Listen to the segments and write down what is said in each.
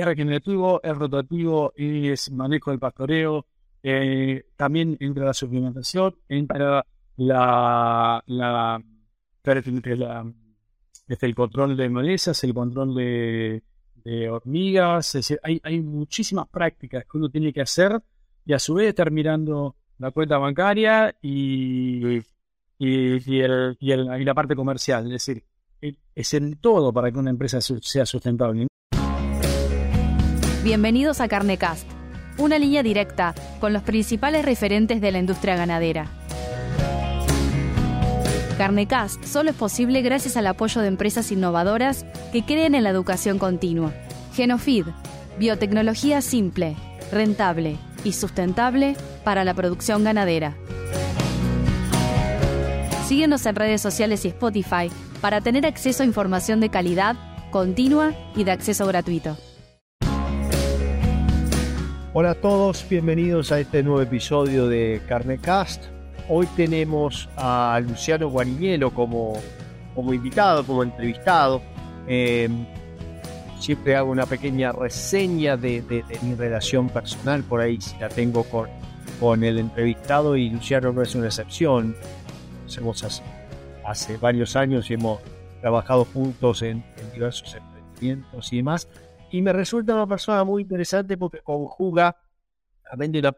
es regenerativo, es rotativo, es manejo del pastoreo, eh, también entra la suplementación, entra la, la, la desde el control de malezas, el control de, hormigas, es decir, hay, hay muchísimas prácticas que uno tiene que hacer y a su vez terminando la cuenta bancaria y, y, y, el, y la parte comercial. Es decir, es en todo para que una empresa sea sustentable. Bienvenidos a Carnecast, una línea directa con los principales referentes de la industria ganadera. Carnecast solo es posible gracias al apoyo de empresas innovadoras que creen en la educación continua. Genofeed, biotecnología simple, rentable y sustentable para la producción ganadera. Síguenos en redes sociales y Spotify para tener acceso a información de calidad, continua y de acceso gratuito. Hola a todos, bienvenidos a este nuevo episodio de Carnecast. Hoy tenemos a Luciano Guariñelo como, como invitado, como entrevistado. Em, siempre hago una pequeña reseña de, mi relación personal, por ahí si la tengo con, con el entrevistado y Luciano no es una excepción. Hacemos hace, hace varios años y hemos trabajado juntos en, en diversos emprendimientos y demás y me resulta una persona muy interesante porque conjuga, de una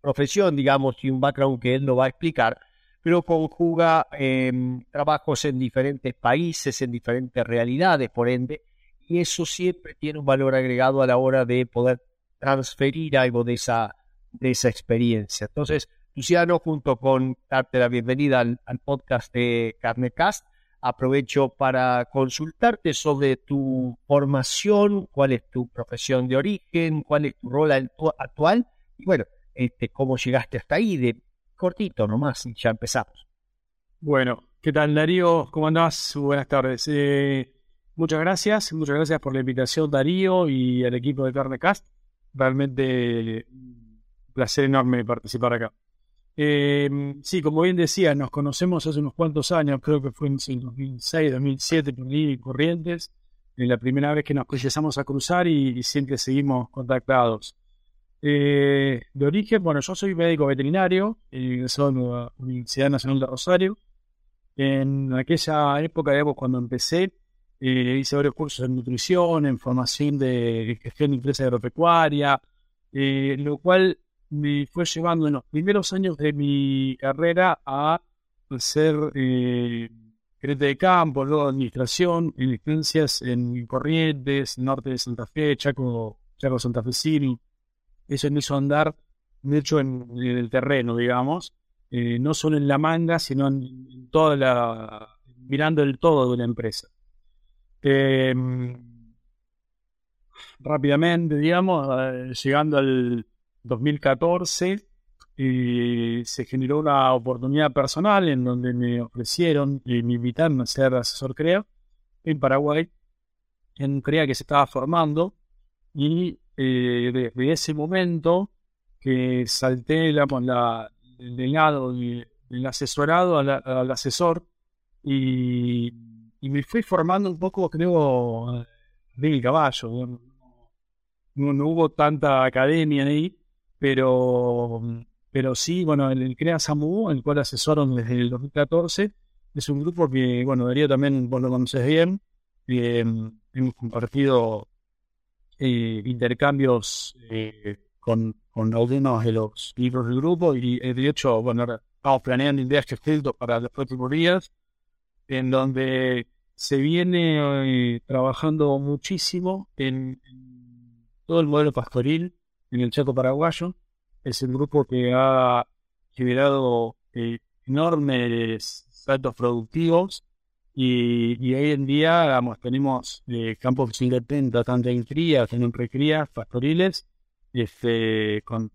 profesión, digamos, y un background que él no va a explicar, pero conjuga em, trabajos en diferentes países, en diferentes realidades, por ende, y eso siempre tiene un valor agregado a la hora de poder transferir algo de esa, de esa experiencia. Entonces, Luciano, junto con darte la bienvenida al, al podcast de Carnecast, aprovecho para consultarte sobre tu formación, cuál es tu profesión de origen, cuál es tu rol actual y bueno, este, cómo llegaste hasta ahí, de cortito nomás y ya empezamos. Bueno, ¿qué tal Darío? ¿Cómo andás? Buenas tardes. Eh, muchas gracias, muchas gracias por la invitación Darío y al equipo de Carnecast. Realmente un placer enorme participar acá. Eh, sí, como bien decía, nos conocemos hace unos cuantos años, creo que fue en 2006, 2007, por Corrientes, en la primera vez que nos empezamos a cruzar y, siempre seguimos contactados. Eh, de origen, bueno, yo soy médico veterinario, egresado en la Universidad Nacional de Rosario. En aquella época, digamos, cuando empecé, eh, hice varios cursos en nutrición, en formación de gestión de empresa agropecuaria, eh, lo cual me fue llevando en los primeros años de mi carrera a ser eh, gerente de campo, luego administración, en licencias en Corrientes, norte de Santa Fe, Chaco, Chaco Santa Fe City. Eso me hizo andar, de hecho, en, el terreno, digamos, eh, no solo en la manga, sino en, toda la, mirando el todo de una empresa. Em, rápidamente, digamos, eh, llegando al 2014 eh, se generó una oportunidad personal en donde me ofrecieron y me invitaron a ser asesor CREA en Paraguay, en CREA que se estaba formando y eh, desde ese momento que salté la, del lado del asesorado al, asesor y, me fui formando un poco, creo, del caballo. no, hubo tanta academia ahí, pero, pero sí, bueno, el, CREA SAMU, el cual asesoran desde el 2014, es un grupo que, bueno, Darío también vos lo conoces bien, hemos compartido eh, intercambios eh, con, con algunos de los libros del grupo y eh, de hecho, bueno, estamos planeando ideas que escrito para los próximos días, en donde se viene trabajando muchísimo en todo el modelo pastoril en el Chaco paraguayo. Es el grupo que ha generado eh, enormes saltos productivos y, hoy en día tenemos eh, campos independientes, tanto en crías, en recrías, pastoriles, este, con,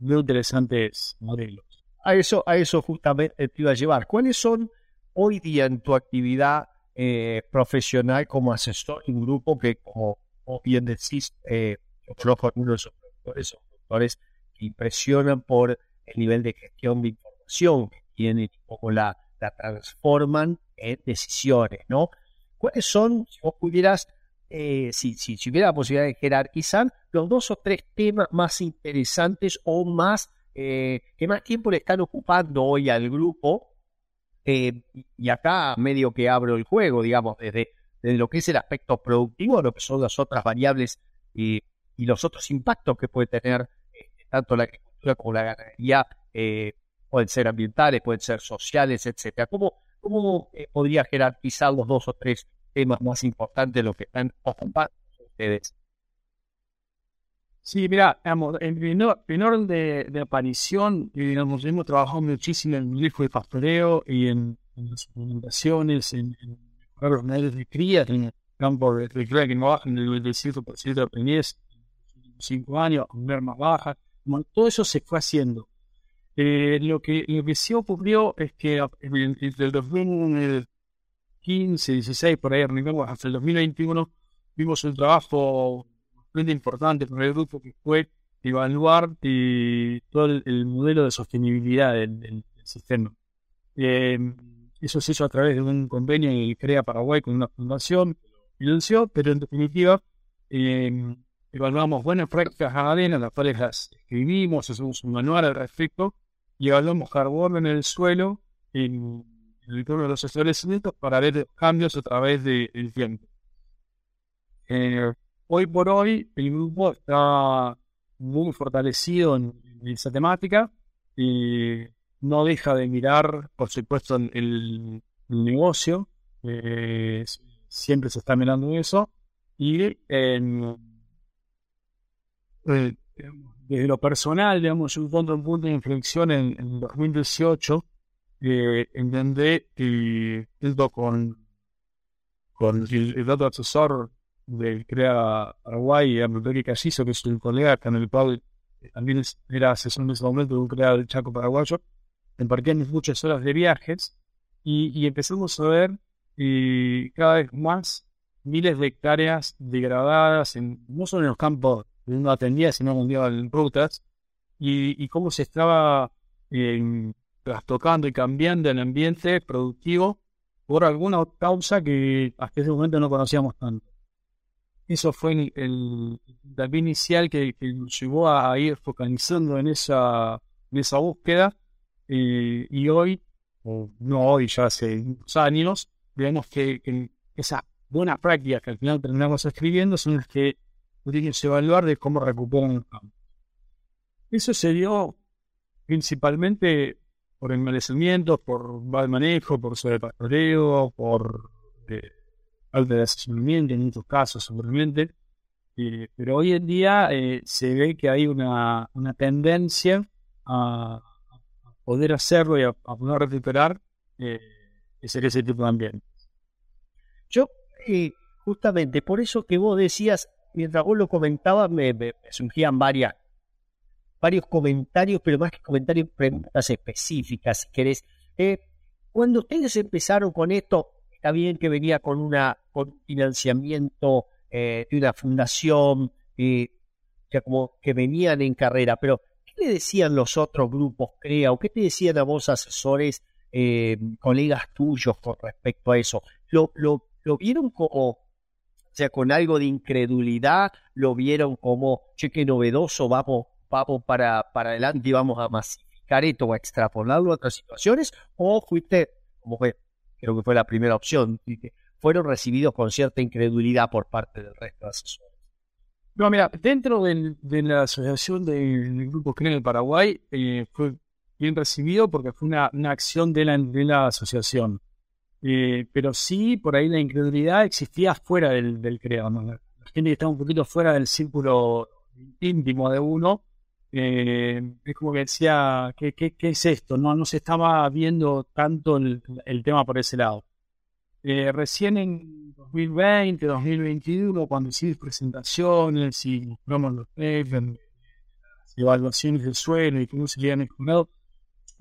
muy interesantes modelos. A eso, a eso justamente te iba a llevar. ¿Cuáles son hoy día en tu actividad eh, profesional como asesor en grupo que, como, bien decís, eh, conozco algunos son doctores que impresionan por el nivel de gestión de información que tienen y cómo la, la transforman en decisiones, ¿no? ¿Cuáles son, si vos pudieras eh, si, si, si, hubiera la posibilidad de jerarquizar, los dos o tres temas más interesantes o más eh, que más tiempo le están ocupando hoy al grupo. Eh, y acá medio que abro el juego, digamos, desde, desde lo que es el aspecto productivo, lo que son las otras variables y, y los otros impactos que puede tener tanto la agricultura como la ganadería pueden ser ambientales, pueden ser sociales, etcétera. ¿Cómo, cómo eh, podría jerarquizar los dos o tres temas más importantes de lo que están ocupando ustedes? Sí, mira, en, orden de, aparición, digamos, hemos trabajado muchísimo en el hijo de pastoreo y en, las implementaciones, en, en los medios de cría, en el campo de, cría que no bajan del 95% de aprendiz, cinco años, ver más baja. todo eso se fue haciendo. Eh, lo, que, lo que sí ocurrió es que desde el 2015, 16, por ahí hasta el 2021, vimos un trabajo bastante importante para el grupo que fue evaluar eh, todo el, modelo de sostenibilidad del, sistema. Eh, eso se hizo a través de un convenio que crea Paraguay con una fundación, financió, pero en definitiva evaluamos buenas prácticas ganaderas, las cuales las escribimos, hacemos un manual al respecto, y hablamos carbón en el suelo en, el entorno de los establecimientos para ver cambios a través del tiempo. Eh, hoy por hoy el grupo está muy fortalecido en, esa temática y no deja de mirar, por supuesto, el, el negocio. Eh, siempre se está mirando eso. Y en, eh, desde lo personal, digamos, un un punto de inflexión en, en 2018, eh, en donde, eh, con, con el, dato asesor del CREA Paraguay, Enrique Callizo, que es un colega el cual también era asesor en ese momento de un CREA del Chaco Paraguayo, embarqué muchas horas de viajes y, y empezamos a ver eh, cada vez más miles de hectáreas degradadas, en, no solo en los campos no atendía, sino en rutas, y, cómo se estaba eh, trastocando y cambiando el ambiente productivo por alguna causa que hasta ese momento no conocíamos tanto. Eso fue el, el, inicial que, nos llevó a ir focalizando en esa, en esa búsqueda eh, y hoy, o no hoy, ya hace unos años, vemos que, que esas buenas prácticas que al final terminamos escribiendo son las que que evaluar de cómo recuperan el campo. Eso se dio principalmente por enmalecimientos, por mal manejo, por sobrepastoreo, por eh, falta de asesoramiento en muchos casos seguramente. Eh, pero hoy en día eh, se ve que hay una, una tendencia a, poder hacerlo y a, poder recuperar eh, ese, ese tipo de ambiente. Yo, justamente por eso que vos decías, mientras vos lo comentabas, me, surgían varios comentarios, pero más que comentarios, preguntas específicas, si querés. Eh, cuando ustedes empezaron con esto, está bien que venía con, una, con financiamiento eh, de una fundación, eh, que venían en carrera, pero ¿qué le decían los otros grupos, CREA, o qué te decían a vos, asesores, colegas tuyos con respecto a eso? ¿Lo, lo, lo vieron como o sea, con algo de incredulidad, lo vieron como, cheque novedoso, vamos, vamos para, para adelante y vamos a masificar esto o a extrapolarlo a otras situaciones, o fuiste, como fue, creo que fue la primera opción, fueron recibidos con cierta incredulidad por parte del resto de asesores. No, mira, dentro de la asociación del Grupo CRE en Paraguay, eh, fue bien recibido porque fue una, una acción de la, de la asociación. Eh, pero sí, por ahí la incredulidad existía fuera del, del creador. La gente que está un poquito fuera del círculo íntimo de uno, eh, es como que decía, ¿qué, qué, es esto? No, no se estaba viendo tanto el, tema por ese lado. Eh, recién en 2020, 2021, cuando hicimos presentaciones y mostramos los evaluaciones del suelo y cómo se han escondido,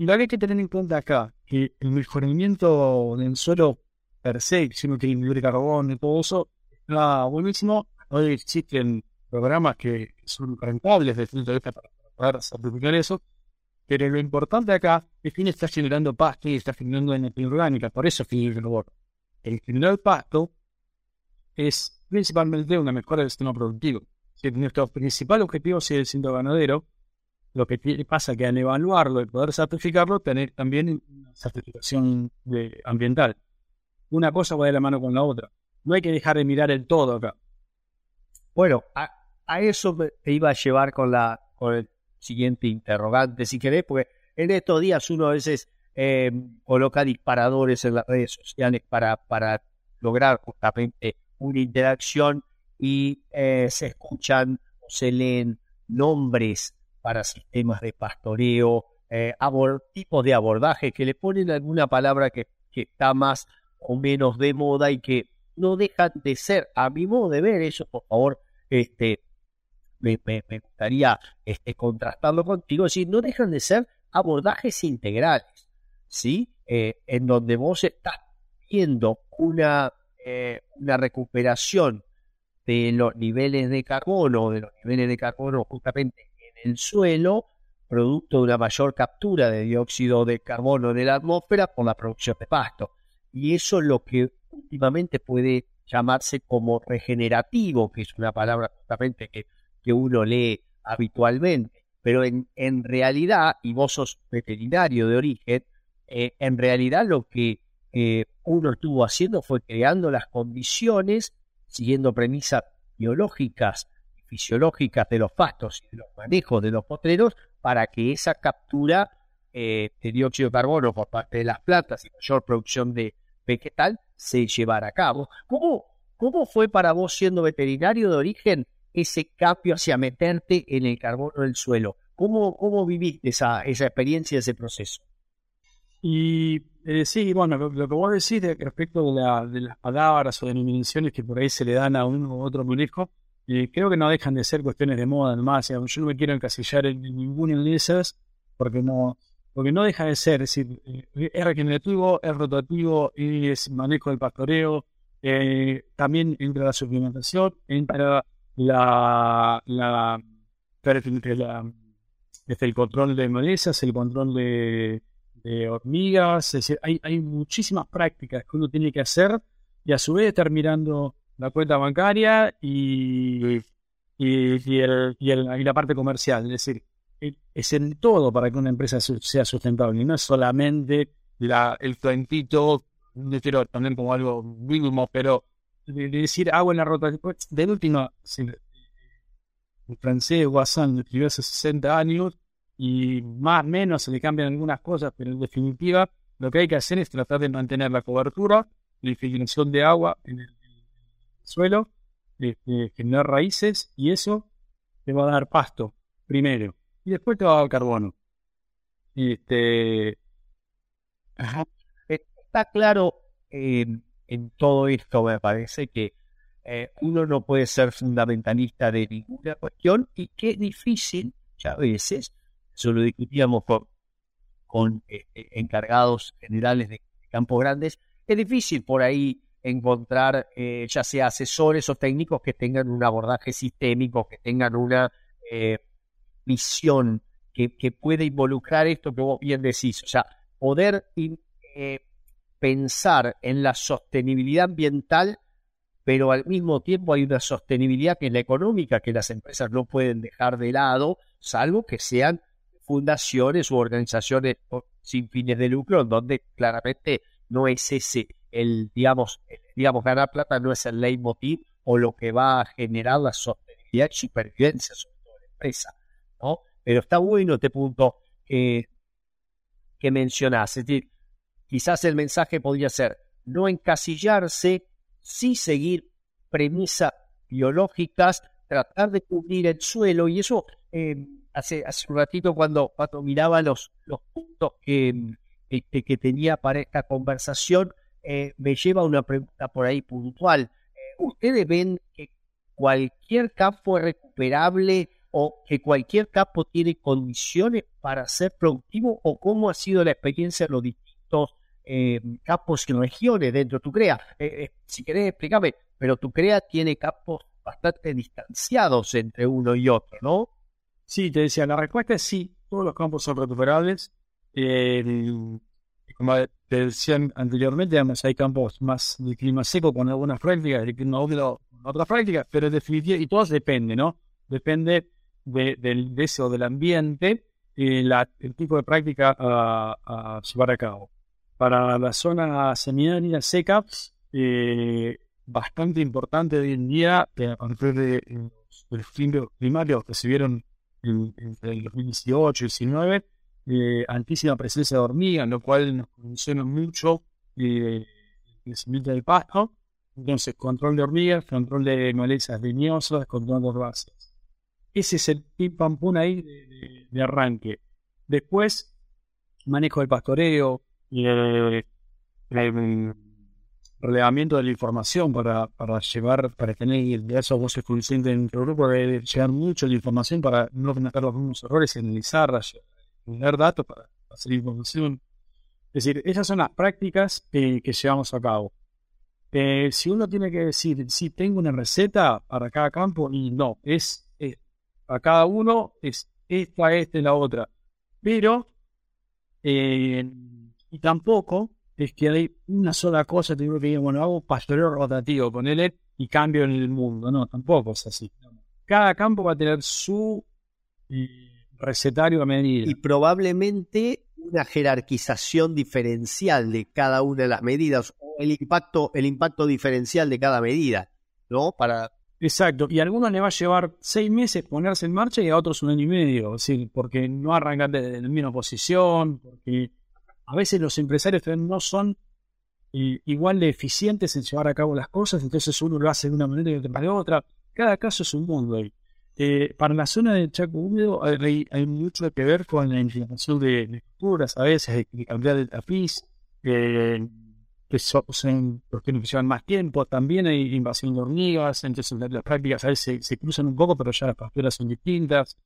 y lo que hay que tener en cuenta acá, que el mejoramiento del suelo per se, si uno tiene de carbón y todo eso, está buenísimo. Hoy existen programas que son rentables desde el punto de vista para poder certificar eso. Pero lo importante acá es que está generando pasto y está generando energía orgánica. Por eso es el El generar pasto es principalmente una mejora del sistema productivo. Nuestro principal objetivo sigue siendo ganadero, lo que pasa que al evaluarlo y poder certificarlo, tener también una certificación ambiental. Una cosa va de la mano con la otra. No hay que dejar de mirar el todo acá. Bueno, a, eso te iba a llevar con, la, con el siguiente interrogante, si querés, porque en estos días uno a veces eh, coloca disparadores en las redes sociales para, para lograr justamente una interacción y eh, se escuchan o se leen nombres para sistemas de pastoreo, eh, tipos de abordaje que le ponen alguna palabra que, está más o menos de moda y que no dejan de ser, a mi modo de ver, eso por favor, este, me, gustaría este, contrastarlo contigo, es decir, no dejan de ser abordajes integrales, ¿sí? Eh, en donde vos estás viendo una, eh, una recuperación de los niveles de carbono, de los niveles de carbono justamente el suelo, producto de una mayor captura de dióxido de carbono de la atmósfera por la producción de pasto. Y eso es lo que últimamente puede llamarse como regenerativo, que es una palabra justamente que, que uno lee habitualmente. Pero en, en, realidad, y vos sos veterinario de origen, eh, en realidad lo que eh, uno estuvo haciendo fue creando las condiciones, siguiendo premisas biológicas fisiológicas de los pastos y de los manejos de los potreros para que esa captura eh, de dióxido de carbono por parte de las plantas y mayor producción de vegetal se llevara a cabo. ¿Cómo, cómo fue para vos siendo veterinario de origen ese cambio hacia meterte en el carbono del suelo? ¿Cómo, cómo viviste esa, esa experiencia, ese proceso? Y eh, sí, bueno, lo, que vos decís respecto de, la, de, las palabras o denominaciones que por ahí se le dan a uno u otro manejo, y creo que no dejan de ser cuestiones de moda, además. Yo no me quiero encasillar en, ninguna de esas, porque no, porque no deja de ser. Es decir, eh, es regenerativo, es rotativo, es manejo del pastoreo. Eh, también entra la suplementación, entra la, desde el control de malezas, el control de, de hormigas. Es decir, hay, hay muchísimas prácticas que uno tiene que hacer y a su vez estar mirando la cuenta bancaria y, y, el, y, la parte comercial. Es decir, es en todo para que una empresa sea sustentable y no es solamente la, el cuentito, quiero también como algo mínimo, pero de, decir agua en la rota. De último, el francés Guassan escribió hace 60 años y más o menos se le cambian algunas cosas, pero en definitiva lo que hay que hacer es tratar de mantener la cobertura, la infiltración de agua en el suelo, este, generar raíces y eso te va a dar pasto primero y después te va a dar carbono. Este... Está claro eh, en todo esto, me parece que eh, uno no puede ser fundamentalista de ninguna cuestión y que es difícil, ya a veces, eso lo discutíamos con, con este, encargados generales de campos grandes, es difícil por ahí encontrar eh, ya sea asesores o técnicos que tengan un abordaje sistémico, que tengan una eh, visión que, que pueda involucrar esto que vos bien decís, o sea, poder eh, pensar en la sostenibilidad ambiental, pero al mismo tiempo hay una sostenibilidad que es la económica, que las empresas no pueden dejar de lado, salvo que sean fundaciones u organizaciones sin fines de lucro, donde claramente no es ese el, digamos, digamos, ganar plata no es el leitmotiv o lo que va a generar la sostenibilidad y supervivencia sobre todo la empresa, ¿no? Pero está bueno este punto que mencionás, es decir, quizás el mensaje podría ser no encasillarse, sí seguir premisas biológicas, tratar de cubrir el suelo, y eso eh, hace, hace un ratito cuando, cuando miraba los, los puntos que, que, que tenía para esta conversación, eh, me lleva a una pregunta por ahí puntual. Eh, ¿Ustedes ven que cualquier campo es recuperable o que cualquier campo tiene condiciones para ser productivo o cómo ha sido la experiencia en los distintos eh, campos y regiones dentro de tu CREA? si querés explícame, pero tu CREA tiene campos bastante distanciados entre uno y otro, ¿no? Sí, te decía, la respuesta es sí, todos los campos son recuperables. Como te decía anteriormente, hay campos más de clima seco con algunas prácticas, de clima húmedo con otras prácticas, pero en definitiva, y todo depende, ¿no? Depende de, del, de eso, del ambiente, y la, el tipo de práctica a, llevar a cabo. Para la zona semiárida seca, eh, bastante importante hoy en día, que a partir de los cambios primarios que se vieron en, el 2018 y 2019, eh, altísima presencia de hormigas, lo cual nos condiciona mucho eh, el crecimiento del pasto. Entonces, control de hormigas, control de malezas leñosas, control de herbáceas. Ese es el pim pam pum ahí de, arranque. Después, manejo del pastoreo, eh, el relevamiento de la información para, para llevar, para tener esos voces conscientes en nuestro grupo, de llevar mucho de información para no cometer los mismos errores, analizar, tener datos para hacer información. Es decir, esas son las prácticas que, llevamos a cabo. Eh, si uno tiene que decir, si tengo una receta para cada campo, y no, es, a cada uno es esta, esta y la otra. Pero, eh, y tampoco es que hay una sola cosa, tengo que bueno, hago pastoreo rotativo, con él y cambio en el mundo. No, tampoco es así. Cada campo va a tener su eh, recetario a medida. Y probablemente una jerarquización diferencial de cada una de las medidas, o el impacto, el impacto diferencial de cada medida, ¿no? Para Exacto, y a algunos le va a llevar seis meses ponerse en marcha y a otros un año y medio, ¿sí? porque no arrancan de la misma posición, porque a veces los empresarios no son eh, igual de eficientes en llevar a cabo las cosas, entonces uno lo hace de una manera y otro de otra. Cada caso es un mundo ahí. Eh, para la zona del Chaco húmedo hay, mucho que ver con la infiltración de, estructuras, a veces de cambiar de tapiz, eh, que son que llevan más tiempo. También hay invasión de hormigas, entonces las prácticas a veces se, cruzan un poco, pero ya las pasturas son distintas.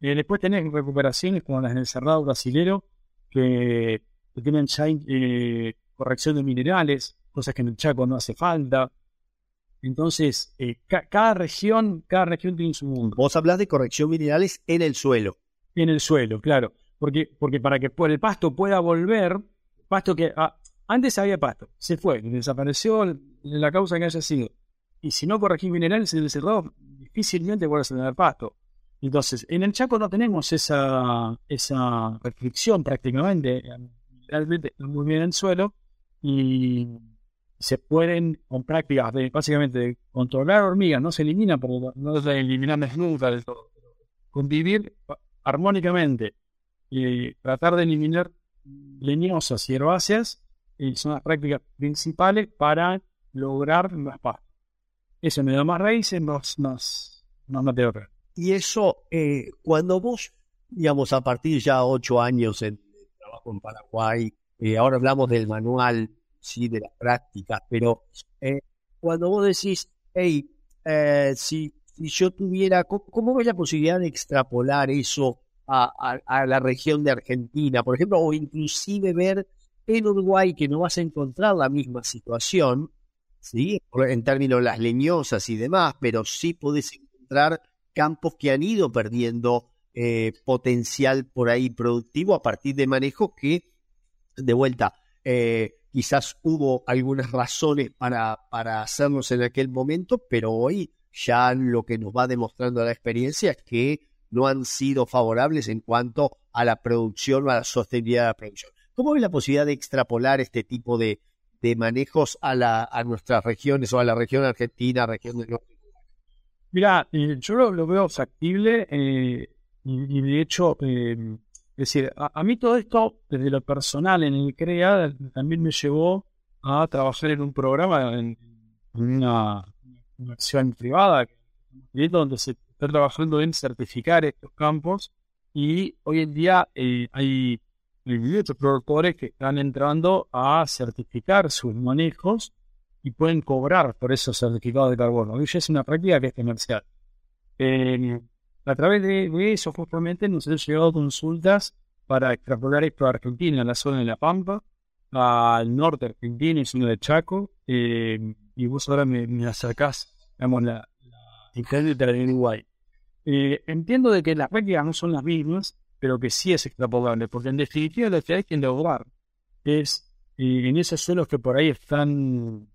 después tenés recuperaciones como las del cerrado brasilero, que que tienen ya eh, corrección de minerales, cosas que en el Chaco no hace falta. Entonces, eh, cada región, cada región tiene su mundo. Vos hablas de corrección minerales en el suelo. En el suelo, claro. Porque, porque para que el pasto pueda volver, pasto que ah, antes había pasto, se fue, desapareció la causa que haya sido. Y si no corregís minerales en el cerrado, difícilmente vuelves a tener pasto. Entonces, en el Chaco no tenemos esa, esa restricción prácticamente realmente muy bien en el suelo y se pueden con prácticas de básicamente controlar hormigas, no se eliminan, porque no se eliminan nunca del todo, convivir armónicamente y tratar de eliminar leñosas y herbáceas y son las prácticas principales para lograr más paz. Eso me da más raíces, más, más, más materia. Y eso, eh, cuando vos, digamos, a partir ya ocho años en trabajo en Paraguay, eh, ahora hablamos del manual, sí, de las prácticas, pero eh, cuando vos decís, hey, eh, si, si, yo tuviera, ¿cómo, ves la posibilidad de extrapolar eso a, a, la región de Argentina, por ejemplo, o inclusive ver en Uruguay que no vas a encontrar la misma situación, ¿sí? En términos las leñosas y demás, pero sí podés encontrar campos que han ido perdiendo potencial por ahí productivo a partir de manejos que de vuelta, eh, quizás hubo algunas razones para, para hacerlos en aquel momento, pero hoy ya lo que nos va demostrando la experiencia es que no han sido favorables en cuanto a la producción o a la sostenibilidad de la producción. ¿Cómo ve la posibilidad de extrapolar este tipo de, de manejos a, la, a nuestras regiones o a la región argentina, región del norte? Mira, eh, yo lo, veo factible eh, y, de hecho es decir, a, mí todo esto, desde lo personal en el CREA, también me llevó a trabajar en un programa, en, una, acción privada, donde se está trabajando en certificar estos campos y hoy en día eh, hay muchos productores que están entrando a certificar sus manejos y pueden cobrar por esos certificados de carbono. Y es una práctica que es comercial. Eh, a través de, eso, justamente, nos han llegado consultas para extrapolar esto a Argentina, en la zona de La Pampa, al norte de Argentina y zona de Chaco, eh, y vos ahora me, me acercás, digamos, la, la de Uruguay. Eh, entiendo de que las prácticas no son las mismas, pero que sí es extrapolable, porque en definitiva lo que hay que lograr es en esos suelos que por ahí están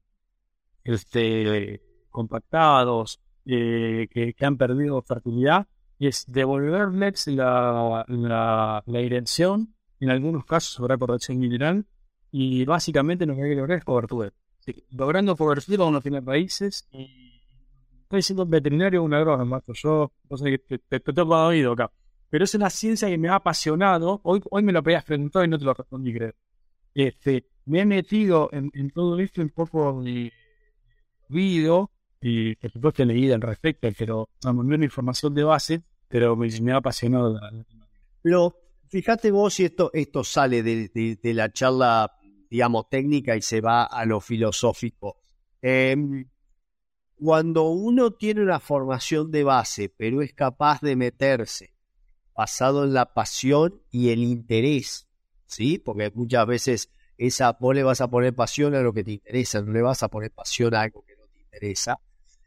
este, compactados, eh, que, han perdido fertilidad, es devolverles la, la, dirección, en algunos casos habrá corrección mineral, y básicamente lo que hay que lograr es cobertura. logrando cobertura uno tiene raíces y estoy siendo veterinario un agrónomo, yo no sé, te, te, te, tengo oído acá. Pero es una ciencia que me ha apasionado. Hoy, hoy me lo habías preguntado y no te lo respondí, creo. Este, me he metido en, todo esto un poco de video y por supuesto he leído al respecto, pero no, no una información de base, pero me, ha apasionado. Pero fíjate vos si esto, esto sale de, la charla, digamos, técnica y se va a lo filosófico. Em, cuando uno tiene una formación de base, pero es capaz de meterse basado en la pasión y el interés, ¿sí? Porque muchas veces esa, vos le vas a poner pasión a lo que te interesa, no le vas a poner pasión a algo que no te interesa.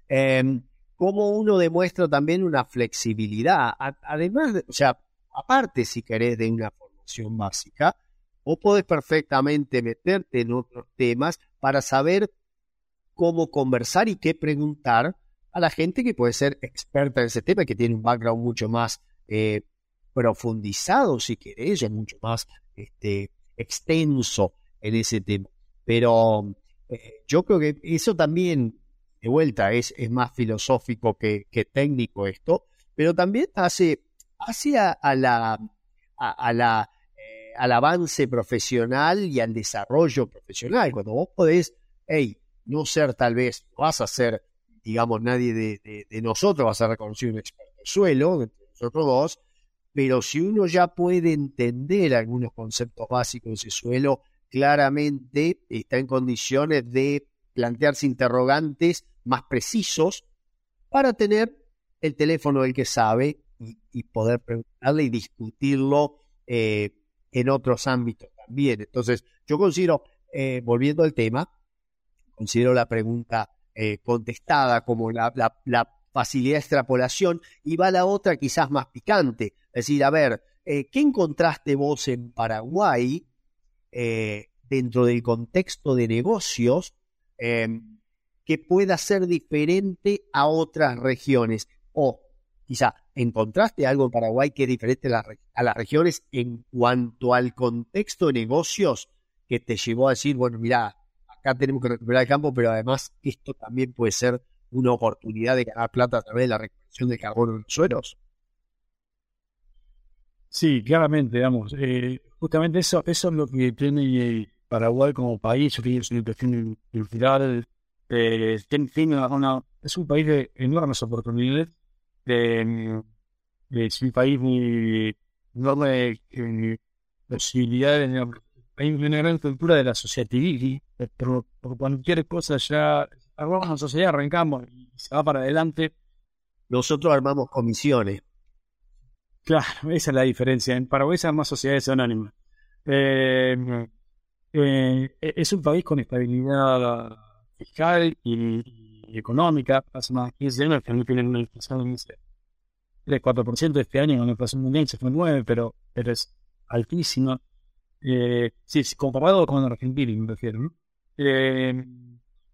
Eh, como uno demuestra también una flexibilidad, además, o sea, aparte si querés de una formación básica, vos podés perfectamente meterte en otros temas para saber cómo conversar y qué preguntar a la gente que puede ser experta en ese tema, que tiene un background mucho más eh, profundizado, si querés, o mucho más este, extenso en ese tema. Pero eh, yo creo que eso también, vuelta, es, es más filosófico que, técnico esto, pero también hace, hace a, la, a, la eh, al avance profesional y al desarrollo profesional. Cuando vos podés, hey, no ser tal vez, vas a ser, digamos, nadie de, nosotros, vas a reconocer un experto en suelo, entre nosotros dos, pero si uno ya puede entender algunos conceptos básicos de ese suelo, claramente está en condiciones de plantearse interrogantes más precisos para tener el teléfono del que sabe y, poder preguntarle y discutirlo eh, en otros ámbitos también. Entonces, yo considero, eh, volviendo al tema, considero la pregunta eh, contestada como la, la facilidad de extrapolación y va la otra quizás más picante. Es decir, a ver, eh, ¿qué encontraste vos en Paraguay dentro del contexto de negocios em, que pueda ser diferente a otras regiones? O quizá encontraste algo en Paraguay que es diferente a, las regiones en cuanto al contexto de negocios que te llevó a decir, bueno, mira, acá tenemos que recuperar el campo, pero además esto también puede ser una oportunidad de ganar plata a través de la recuperación de carbono en los suelos. Sí, claramente, digamos. Eh, justamente eso, eso es lo que tiene Paraguay como país, su cuestión cultural, eh, tiene una, es un país de enormes oportunidades, de, es un país muy enorme eh, posibilidades, hay una gran cultura de la sociedad civil, por, por cualquier cosa ya armamos una sociedad, arrancamos y se va para adelante. Nosotros armamos comisiones. Claro, esa es la diferencia. En Paraguay se arman sociedades anónimas. Eh, eh, es un país con estabilidad fiscal y, económica. Hace más de 15 años que no tienen una inflación de 3-4% este año, la inflación mundial se fue 9, pero, pero es altísima. Eh, sí, comparado con Argentina, me refiero. ¿no? Eh,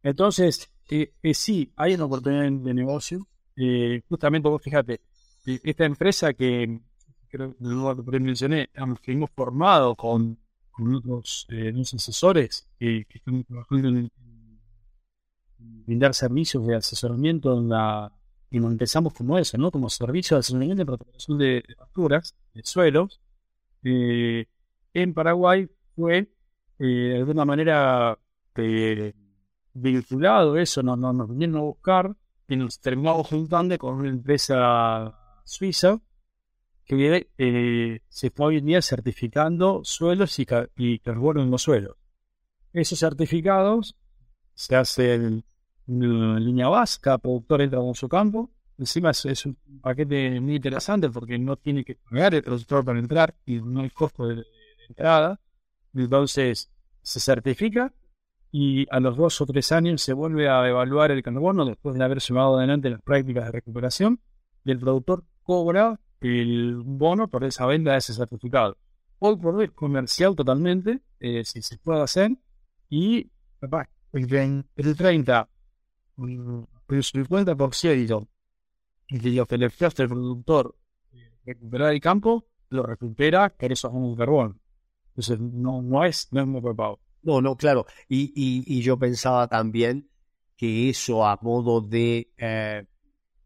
entonces, eh, eh, sí, hay una oportunidad de negocio. Eh, justamente vos fíjate, esta empresa que creo que mencioné, que hemos formado con, con otros asesores que, están trabajando en, brindar servicios de asesoramiento en y nos empezamos como eso, ¿no? Como servicio de asesoramiento de protección de facturas, de suelos. en Paraguay fue de alguna manera vinculado eso, nos, nos, vinieron a buscar y nos terminamos juntando con una empresa suiza que eh, se fue hoy en día certificando suelos y, y, carbono en los suelos. Esos certificados se hacen en línea básica, productor entra con su campo. Encima es, un paquete muy interesante porque no tiene que pagar el productor para entrar y no hay costo de entrada. Entonces se certifica y a los dos o tres años se vuelve a evaluar el carbono después de haber llevado adelante las prácticas de recuperación y el productor cobra el bono por esa venta de ese certificado. hoy por hoy comercial totalmente, eh, si se puede hacer, y el, 30, mm, el 50% de lo que le ofrece el productor recuperar el campo, lo recupera que eso es un carbón. Entonces, no, no es, no es muy preparado. No, no, claro. Y, y, yo pensaba también que eso a modo de, eh,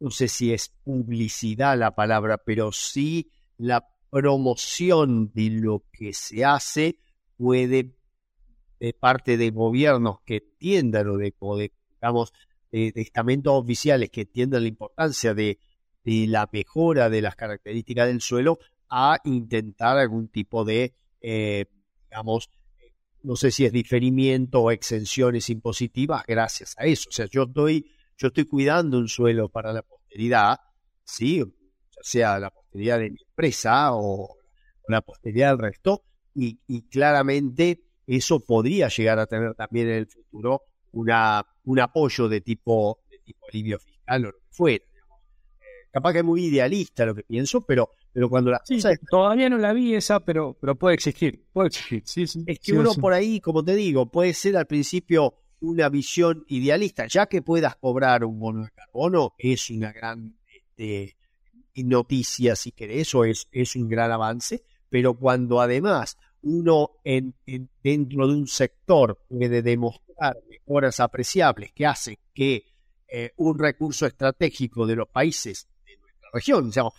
no sé si es publicidad la palabra, pero sí la promoción de lo que se hace puede, de parte de gobiernos que entiendan o de, digamos, de, estamentos oficiales que entiendan la importancia de, de, la mejora de las características del suelo, a intentar algún tipo de, eh, digamos, no sé si es diferimiento o exenciones impositivas gracias a eso. O sea, yo estoy, yo estoy cuidando un suelo para la posteridad, sí, ya sea la posteridad de mi empresa o la posteridad del resto, y, claramente eso podría llegar a tener también en el futuro una, un apoyo de tipo, de tipo alivio fiscal o lo que fuera. Eh, capaz que es muy idealista lo que pienso, pero pero cuando la Todavía no la vi esa, pero, pero puede existir. Puede existir, sí, sí. Es que uno por ahí, como te digo, puede ser al principio una visión idealista. Ya que puedas cobrar un bono de carbono, es una gran este, noticia, si querés, o es, es un gran avance. Pero cuando además uno en, dentro de un sector puede demostrar mejoras apreciables que hacen que eh, un recurso estratégico de los países de nuestra región, digamos,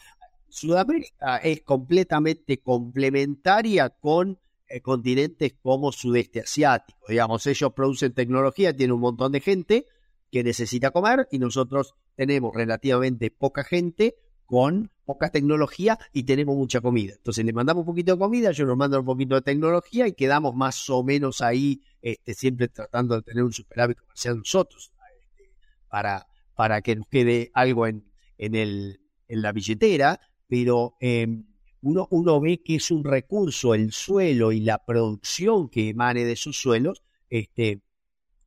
Sudamérica es completamente complementaria con continentes como sudeste asiático. Digamos, ellos producen tecnología, tienen un montón de gente que necesita comer y nosotros tenemos relativamente poca gente con poca tecnología y tenemos mucha comida. Entonces le mandamos un poquito de comida, ellos nos mandan un poquito de tecnología y quedamos más o menos ahí, este, siempre tratando de tener un superávit comercial nosotros, este, para, para que nos quede algo en, en, el, en la billetera, pero em, uno, uno ve que es un recurso el suelo y la producción que emane de esos suelos este,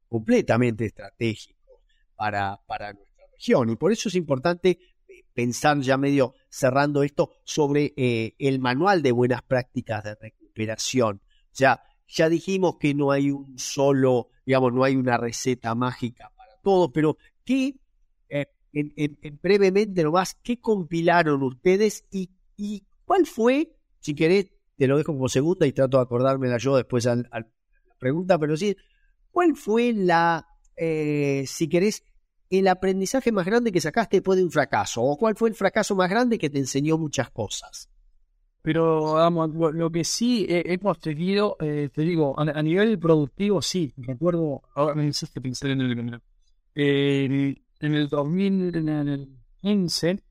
completamente estratégico para, para nuestra región. Y por eso es importante eh, pensar ya medio cerrando esto sobre eh, el manual de buenas prácticas de recuperación. Sea, ya dijimos que no hay un solo, digamos, no hay una receta mágica para todo, pero ¿qué en, brevemente nomás, ¿qué compilaron ustedes y, y, cuál fue, si querés, te lo dejo como segunda y trato de acordármela yo después a la pregunta, pero sí, ¿cuál fue la, eh, si querés, el aprendizaje más grande que sacaste después de un fracaso? ¿O cuál fue el fracaso más grande que te enseñó muchas cosas? Pero vamos, lo que sí hemos tenido, eh, te digo, a, nivel productivo, sí, recuerdo, ahora me hiciste pensar en el, eh, en el 2015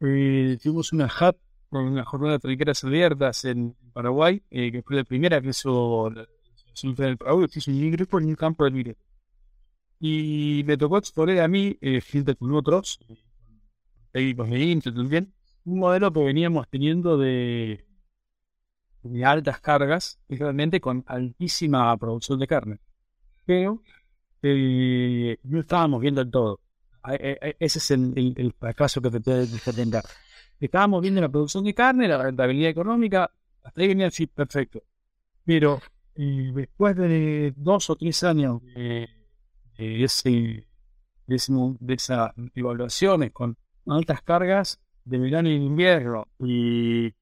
eh, tuvimos una hub con una jornada de abiertas en Paraguay, eh, que fue la primera que hizo la Solución del Paraguay, que hizo un grupo en un campo de minería. Y me tocó exponer a mí, eh, con otros, técnicos de Intel también, un modelo que veníamos teniendo de, de altas cargas, realmente con altísima producción de carne. Pero eh, no estábamos viendo el todo. Eh, eh, ese es el, el, fracaso que te puede tener. Estábamos viendo la producción de carne, la rentabilidad económica, hasta ahí venía así, perfecto. Pero eh, después de dos o tres años de, de, esas evaluaciones con altas cargas de verano y invierno y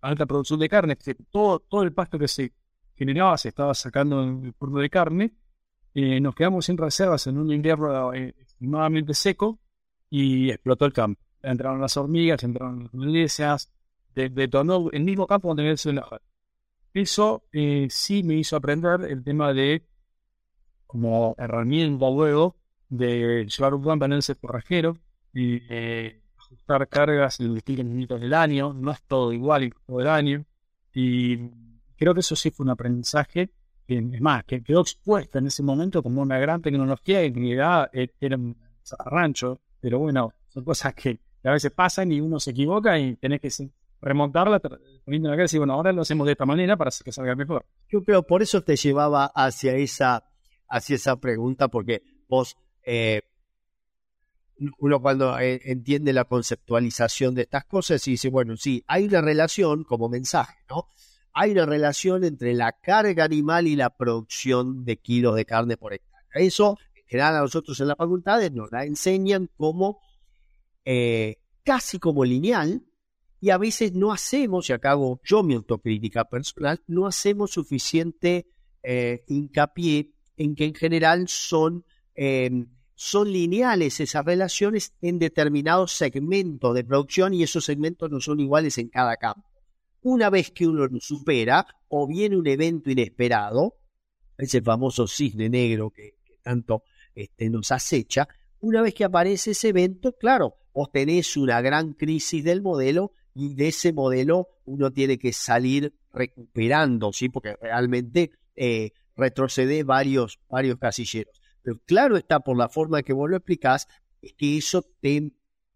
alta producción de carne, todo, todo el pasto que se generaba se estaba sacando en el porno de carne, nos quedamos sin reservas en un invierno nuevamente seco y explotó el campo. Entraron las hormigas, entraron las milicias, detonó el mismo campo donde el enojar. Eso eh, sí me hizo aprender el tema de, como herramienta luego, de llevar un buen balance forrajero y eh, ajustar cargas en distintos minutos del año. No es todo igual todo el año. Y creo que eso sí fue un aprendizaje es más, que quedó expuesta en ese momento como una gran tecnología que en realidad e, era un rancho, pero bueno, son cosas que a veces pasan y uno se equivoca y tenés que remontarla poniendo la cara y decir, bueno, ahora lo hacemos de esta manera para que salga mejor. Yo creo, por eso te llevaba hacia esa, hacia esa pregunta, porque vos, eh, uno cuando eh, entiende la conceptualización de estas cosas y dice, bueno, sí, hay una relación como mensaje, ¿no? hay una relación entre la carga animal y la producción de kilos de carne por hectárea. Eso, en general, a nosotros en las facultades nos la enseñan como eh, casi como lineal, y a veces no hacemos, y acá hago yo mi autocrítica personal, no hacemos suficiente eh, hincapié en que en general son, em, son lineales esas relaciones en determinados segmentos de producción y esos segmentos no son iguales en cada campo. Una vez que uno supera o viene un evento inesperado, ese famoso cisne negro que, tanto este, nos acecha, una vez que aparece ese evento, claro, vos tenés una gran crisis del modelo y de ese modelo uno tiene que salir recuperando, ¿sí? Porque realmente eh, retrocede varios, varios casilleros. Pero claro está por la forma que vos lo explicás, es que eso te,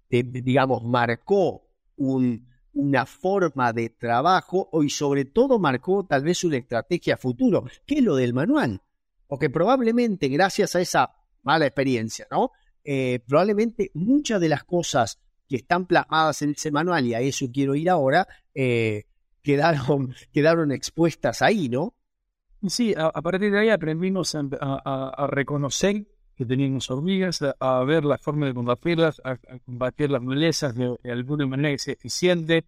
digamos, marcó un, una forma de trabajo y sobre todo marcó tal vez una estrategia futuro, que es lo del manual. Porque probablemente gracias a esa mala experiencia, ¿no? Eh, probablemente muchas de las cosas que están plasmadas en ese manual, y a eso quiero ir ahora, eh, quedaron, quedaron expuestas ahí, ¿no? Sí, a, partir de ahí aprendimos a, reconocer que teníamos hormigas, a, ver la forma de combatirlas, a, combatir las malezas de, alguna manera que sea eficiente,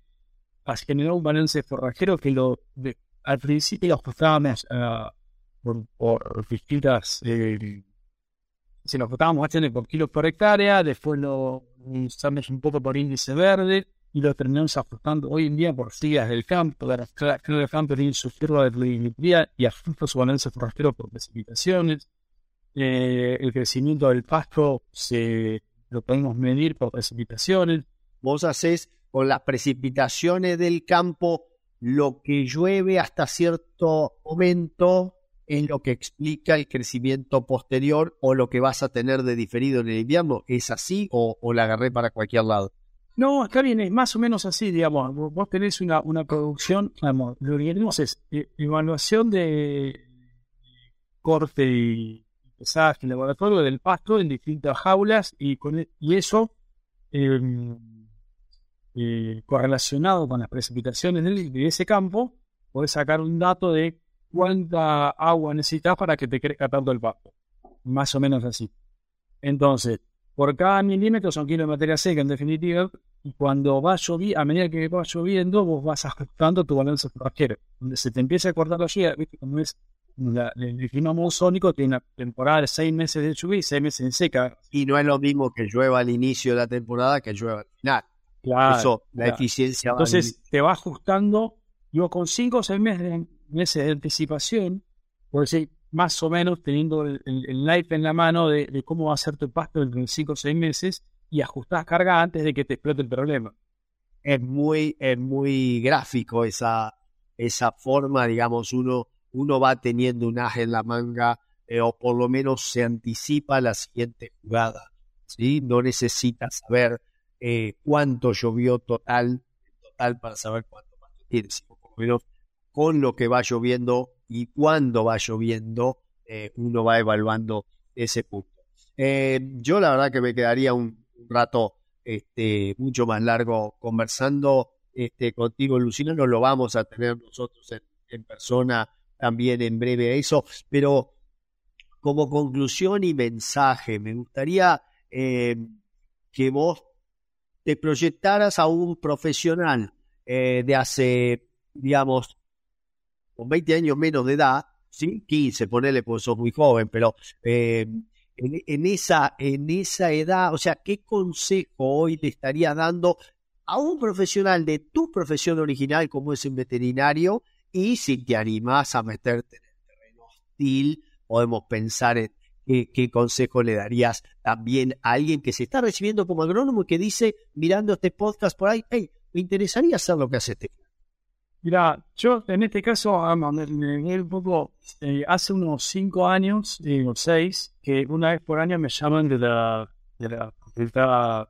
a generar un balance forrajero que lo al principio lo ajustábamos por, por, distintas eh, si nos estábamos haciendo por kilos por hectárea, después lo usamos un poco por índice verde y lo terminamos ajustando hoy en día por sigas del campo. Cada, campo tiene su curva de pluviometría y ajusta su balance forastero por precipitaciones. Eh, el crecimiento del pasto se lo podemos medir por precipitaciones. Vos haces con las precipitaciones del campo lo que llueve hasta cierto momento es lo que explica el crecimiento posterior o lo que vas a tener de diferido en el invierno. ¿Es así o, la agarré para cualquier lado? No, está bien, es más o menos así, digamos. Vos tenés una, una producción, digamos, lo que tenemos es eh, evaluación de corte y pesaje en laboratorio del pasto en distintas jaulas y, con, e, y eso em, eh, correlacionado con las precipitaciones de, ese campo, podés sacar un dato de cuánta agua necesitas para que te crezca tanto el pasto. Más o menos así. Entonces, por cada milímetro son kilos de materia seca, en definitiva, y cuando va lloviendo, a medida que va lloviendo, vos vas ajustando tu balance forrajero. Donde se te empieza a cortar la lluvia, ¿viste? Como es el clima monzónico, tiene una temporada de seis meses de lluvia y seis meses de seca. Y no es lo mismo que llueva al inicio de la temporada que llueva al final. Claro. Eso, la eficiencia Entonces, te va ajustando, yo con cinco o seis meses meses de anticipación, por decir, más o menos teniendo el, live en la mano de, cómo va a ser tu pasto en 5 o 6 meses y ajustás carga antes de que te explote el problema. Es muy, es muy gráfico esa, esa forma, digamos, uno, uno va teniendo un aje en la manga eh, o por lo menos se anticipa la siguiente jugada. ¿sí? No necesita saber eh, cuánto llovió total, total para saber cuánto pasto tienes, por lo menos con lo que va lloviendo y cuándo va lloviendo, eh, uno va evaluando ese punto. Eh, yo la verdad que me quedaría un, rato este, mucho más largo conversando este, contigo, Lucina, no lo vamos a tener nosotros en, persona también en breve eso, pero como conclusión y mensaje, me gustaría eh, que vos te proyectaras a un profesional de hace, digamos, con 20 años menos de edad, ¿sí? 15, ponele, pues sos muy joven, pero eh, en, esa, en esa edad, o sea, ¿qué consejo hoy le estaría dando a un profesional de tu profesión original como es un veterinario? Y si te animás a meterte en el terreno hostil, podemos pensar en qué, consejo le darías también a alguien que se está recibiendo como agrónomo y que dice, mirando este podcast por ahí, hey, me interesaría hacer lo que hace este Mira, yo en este caso, un poco, eh, hace unos cinco años, eh, o seis, que una vez por año me llaman de la, de la Facultad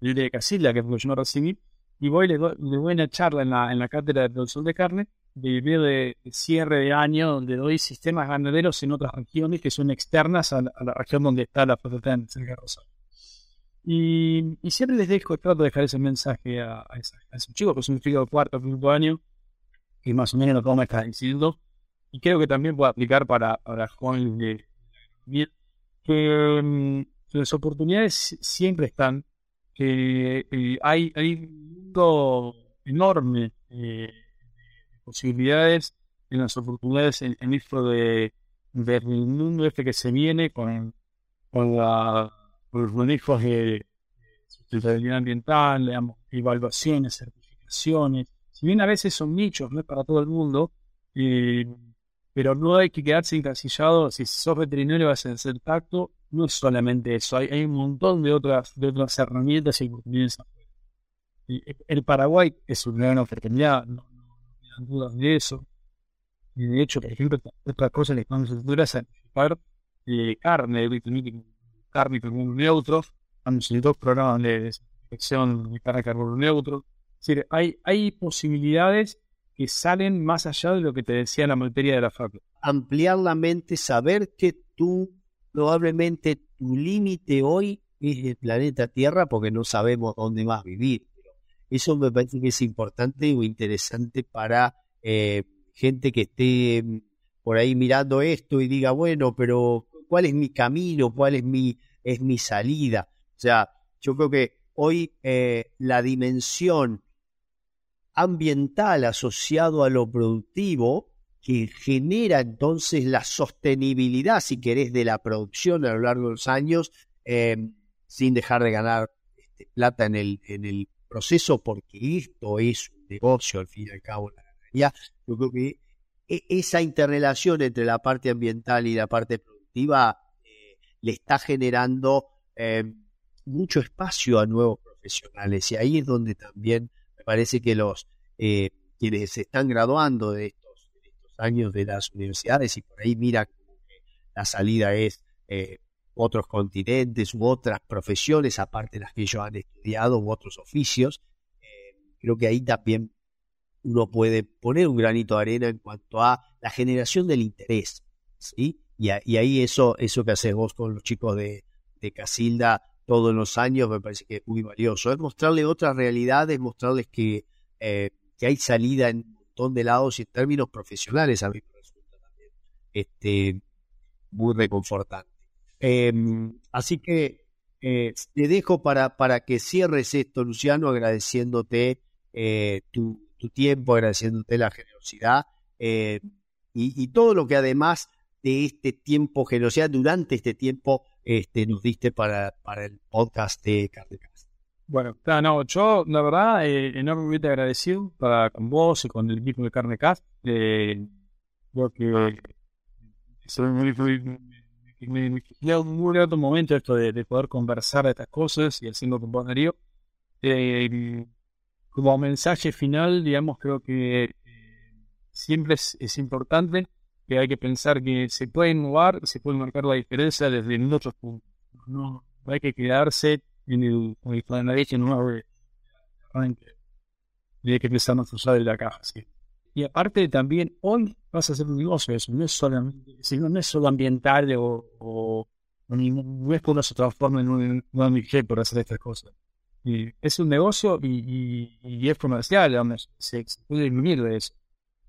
de Casilla, que es que yo me recibí, y voy, les doy, doy una charla en la, en la cátedra de producción de carne, de, de, cierre de año, donde doy sistemas ganaderos en otras regiones que son externas a, la, región donde está la facultad en Cerca Rosario. Y, siempre les dejo, trato de dejar ese mensaje a, a, esos chicos, que son un chico de cuarto, quinto año, que más o menos que me estás diciendo. Y creo que también puede aplicar para, para Juan de que mm, las oportunidades siempre están, que eh, hay, hay un mundo enorme eh, de posibilidades en las oportunidades en, esto de, del mundo este que se viene con, con, la, los manejos de sustentabilidad ambiental, digamos, evaluaciones, certificaciones. Si bien a veces son nichos, no es para todo el mundo, eh, pero no hay que quedarse encasillado. Si sos veterinario vas a hacer tacto, no es solamente eso, hay, un montón de otras, de otras herramientas y oportunidades. El Paraguay es una gran oportunidad, no, no, dudas de eso. Y de hecho, por ejemplo, otra cosa que estamos haciendo es certificar eh, carne, carne carbono neutro. En dos programas de certificación de carne carbono neutro. Decir, hay, hay posibilidades que salen más allá de lo que te decía la materia de la facultad. Ampliar la mente, saber que tú, probablemente tu límite hoy es el planeta Tierra porque no sabemos dónde a vivir. Eso me parece que es importante o interesante para eh, gente que esté mm, por ahí mirando esto y diga, bueno, pero ¿cuál es mi camino? ¿Cuál es mi, es mi salida? O sea, yo creo que hoy eh, la dimensión ambiental asociado a lo productivo que genera entonces la sostenibilidad, si querés, de la producción a lo largo de los años, em, sin dejar de ganar este, plata en el, en el proceso, porque esto es un negocio al fin y al cabo. La. Yo creo que e, esa interrelación entre la parte ambiental y la parte productiva eh, le está generando em, mucho espacio a nuevos profesionales y ahí es donde también parece que los eh, quienes se están graduando de estos, estos, años de las universidades y por ahí mira la salida es eh, otros continentes u otras profesiones, aparte de las que ellos han estudiado u otros oficios, eh, creo que ahí también uno puede poner un granito de arena en cuanto a la generación del interés, ¿sí? Y, ahí eso, eso que haces vos con los chicos de, de Casilda todos los años me parece que es muy valioso. Es mostrarles otras realidades, mostrarles que, eh, que hay salida en un montón de lados y en términos profesionales a mí me resulta también este, muy reconfortante. Em, así que eh, te dejo para, para que cierres esto, Luciano, agradeciéndote eh, tu, tiempo, agradeciéndote la generosidad y, y, todo lo que además de este tiempo, generosidad durante este tiempo, este, nos diste para, para el podcast de Cardecast. Bueno, no, yo la verdad eh, enormemente agradecido para, con vos y con el equipo de Carnecast, eh, porque muy, muy momento de, poder conversar de estas cosas y haciendo con. Eh, como mensaje final, creo que eh, siempre es importante que hay que pensar que se puede innovar, se puede marcar la diferencia desde otros puntos. No, hay que quedarse en el, en el plan de leche, no hay que empezar a usar de la caja. ¿sí? Y aparte también, hoy vas a hacer un negocio, eso no es solamente, no es solo ambiental o, o no es que se transforme en un, ONG por hacer estas cosas. Y es un negocio y, y, es comercial, se, se puede vivir de eso.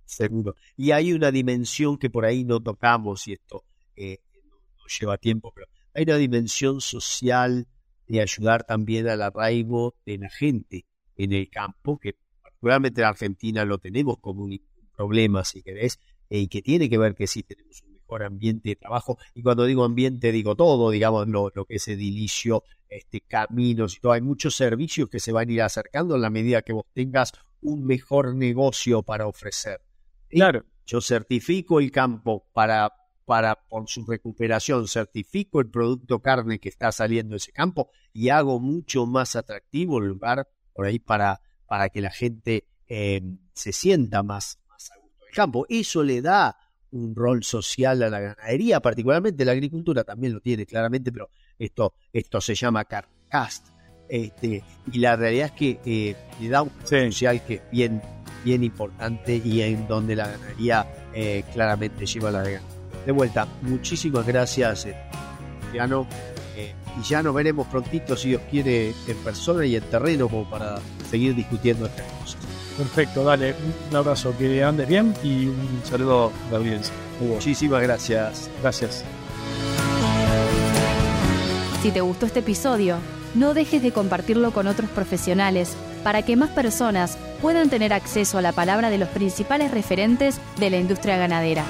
Seguro. Y hay una dimensión que por ahí no tocamos y esto eh, no, lleva tiempo, pero hay una dimensión social de ayudar también al arraigo de la gente en el campo, que particularmente en Argentina lo tenemos como un problema, si querés, y que tiene que ver que sí tenemos un mejor ambiente de trabajo. Y cuando digo ambiente, digo todo, digamos, lo, lo que es edilicio, este, caminos y todo. Hay muchos servicios que se van a ir acercando en la medida que vos tengas un mejor negocio para ofrecer. Claro. Yo certifico el campo para, para, por su recuperación, certifico el producto carne que está saliendo de ese campo y hago mucho más atractivo el lugar por ahí para, para que la gente eh, se sienta más, más a gusto del campo. Eso le da un rol social a la ganadería, particularmente la agricultura también lo tiene claramente, pero esto, esto se llama carcast. Este, y la realidad es que eh, le da un social que es bien bien importante y en donde la ganadería eh, claramente lleva la de De vuelta, muchísimas gracias, eh, eh, y ya nos veremos prontito, si Dios quiere, en persona y en terreno, como para seguir discutiendo estas cosas. Perfecto, dale. Un abrazo, que andes bien y un saludo a la audiencia. Muchísimas gracias. Gracias. Si te gustó este episodio, no dejes de compartirlo con otros profesionales para que más personas puedan tener acceso a la palabra de los principales referentes de la industria ganadera.